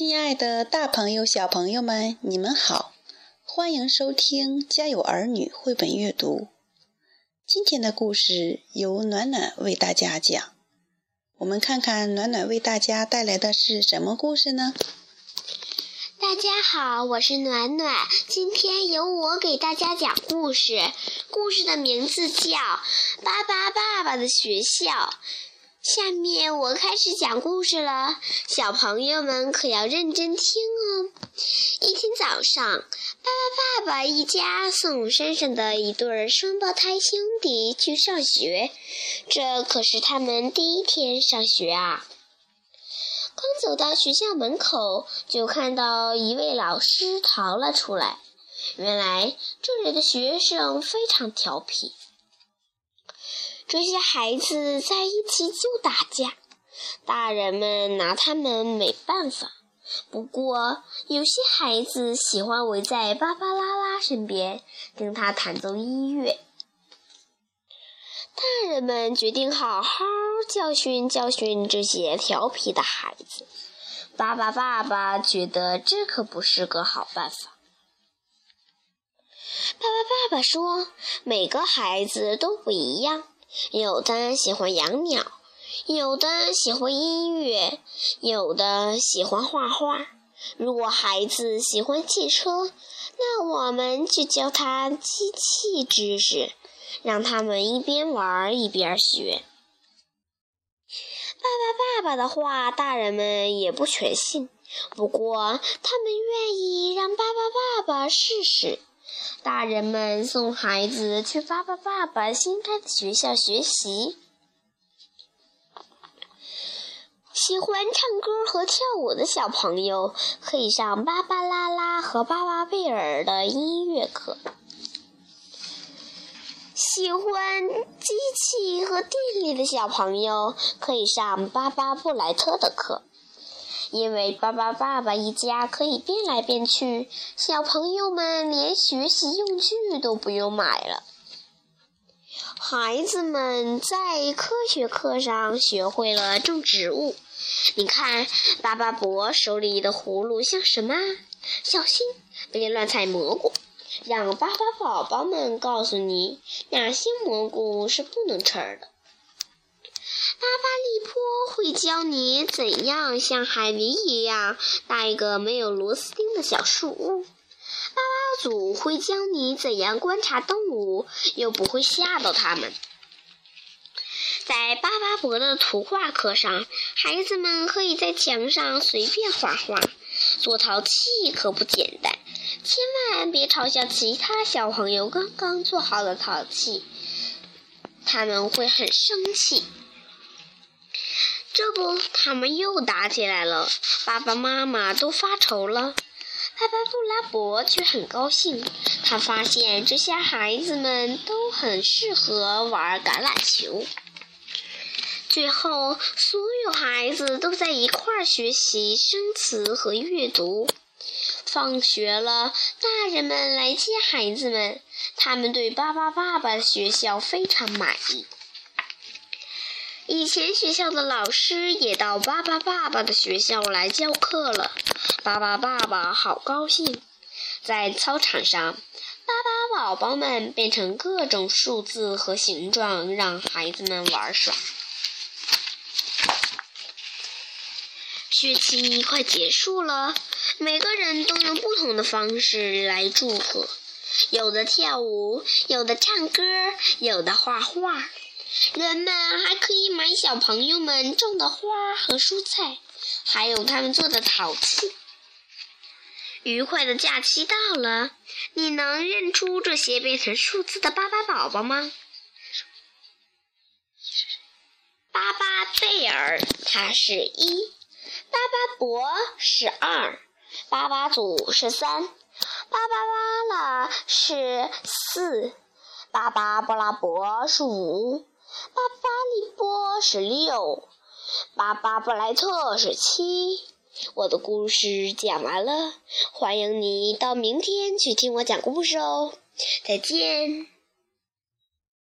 亲爱的，大朋友、小朋友们，你们好，欢迎收听《家有儿女》绘本阅读。今天的故事由暖暖为大家讲。我们看看暖暖为大家带来的是什么故事呢？大家好，我是暖暖，今天由我给大家讲故事。故事的名字叫《巴巴爸爸的学校》。下面我开始讲故事了，小朋友们可要认真听哦。一天早上，巴巴爸爸一家送山上的一对双胞胎兄弟去上学，这可是他们第一天上学啊。刚走到学校门口，就看到一位老师逃了出来。原来这里的学生非常调皮。这些孩子在一起就打架，大人们拿他们没办法。不过，有些孩子喜欢围在芭芭拉拉身边，听他弹奏音乐。大人们决定好好教训教训这些调皮的孩子。巴巴爸爸觉得这可不是个好办法。巴巴爸爸说：“每个孩子都不一样。”有的喜欢养鸟，有的喜欢音乐，有的喜欢画画。如果孩子喜欢汽车，那我们就教他机器知识，让他们一边玩一边学。爸爸爸爸的话，大人们也不全信，不过他们愿意让爸爸爸爸试试。大人们送孩子去巴巴爸爸新开的学校学习。喜欢唱歌和跳舞的小朋友可以上芭芭拉拉和巴巴贝尔的音乐课。喜欢机器和电力的小朋友可以上巴巴布莱特的课。因为巴巴爸爸一家可以变来变去，小朋友们连学习用具都不用买了。孩子们在科学课上学会了种植物。你看，巴巴伯手里的葫芦像什么？小心别乱采蘑菇。让巴巴宝宝们告诉你哪些蘑菇是不能吃的。巴巴利坡会教你怎样像海狸一样搭一个没有螺丝钉的小树屋。巴巴祖会教你怎样观察动物，又不会吓到它们。在巴巴伯的图画课上，孩子们可以在墙上随便画画。做陶器可不简单，千万别嘲笑其他小朋友刚刚做好的陶器，他们会很生气。这不，他们又打起来了。爸爸妈妈都发愁了，爸爸布拉伯却很高兴。他发现这些孩子们都很适合玩橄榄球。最后，所有孩子都在一块儿学习生词和阅读。放学了，大人们来接孩子们。他们对巴巴爸爸的学校非常满意。以前学校的老师也到巴巴爸爸的学校来教课了，巴巴爸爸好高兴。在操场上，巴巴宝宝们变成各种数字和形状，让孩子们玩耍。学期快结束了，每个人都用不同的方式来祝贺，有的跳舞，有的唱歌，有的画画。人们还可以买小朋友们种的花和蔬菜，还有他们做的陶器。愉快的假期到了，你能认出这些变成数字的巴巴宝宝吗？巴巴贝尔，它是一；巴巴伯是二；巴巴祖是三；巴巴拉拉是四；巴巴布拉伯是五。巴巴利波是六，巴巴布莱特是七。我的故事讲完了，欢迎你到明天去听我讲故事哦，再见。